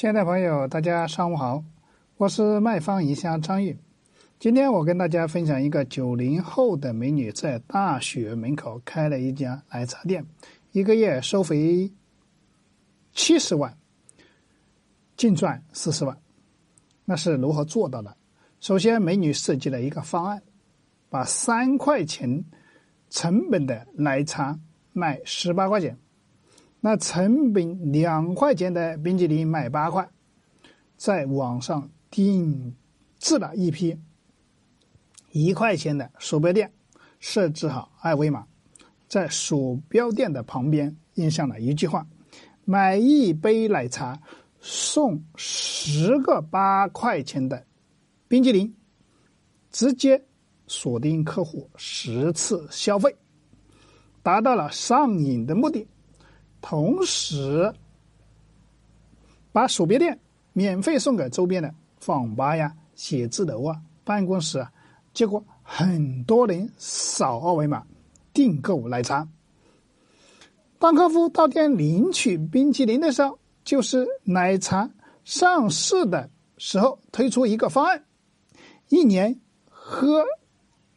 亲爱的朋友，大家上午好，我是卖方营销张玉。今天我跟大家分享一个九零后的美女在大学门口开了一家奶茶店，一个月收费七十万，净赚四十万，那是如何做到的？首先，美女设计了一个方案，把三块钱成本的奶茶卖十八块钱。那成本两块钱的冰淇淋卖八块，在网上定制了一批一块钱的鼠标垫，设置好二维码，在鼠标垫的旁边印上了一句话：“买一杯奶茶送十个八块钱的冰淇淋”，直接锁定客户十次消费，达到了上瘾的目的。同时，把鼠标垫免费送给周边的网吧呀、写字楼啊、办公室啊，结果很多人扫二维码订购奶茶。当客户到店领取冰淇淋的时候，就是奶茶上市的时候推出一个方案：一年喝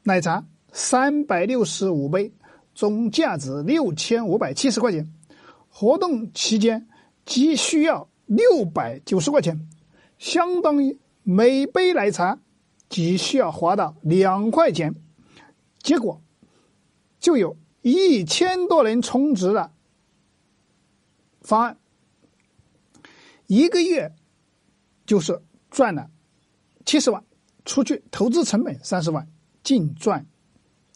奶茶三百六十五杯，总价值六千五百七十块钱。活动期间只需要六百九十块钱，相当于每杯奶茶只需要花到两块钱。结果就有一千多人充值了方案，一个月就是赚了七十万，出去投资成本三十万，净赚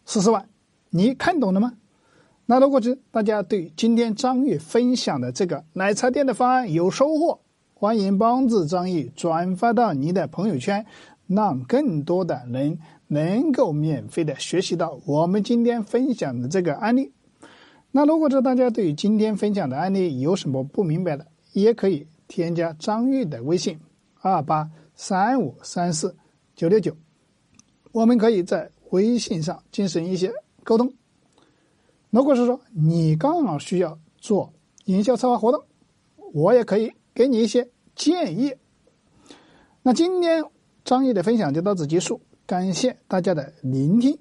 四十万。你看懂了吗？那如果是大家对今天张玉分享的这个奶茶店的方案有收获，欢迎帮助张玉转发到你的朋友圈，让更多的人能够免费的学习到我们今天分享的这个案例。那如果说大家对今天分享的案例有什么不明白的，也可以添加张玉的微信二八三五三四九六九，我们可以在微信上进行一些沟通。如果是说你刚好需要做营销策划活动，我也可以给你一些建议。那今天张毅的分享就到此结束，感谢大家的聆听。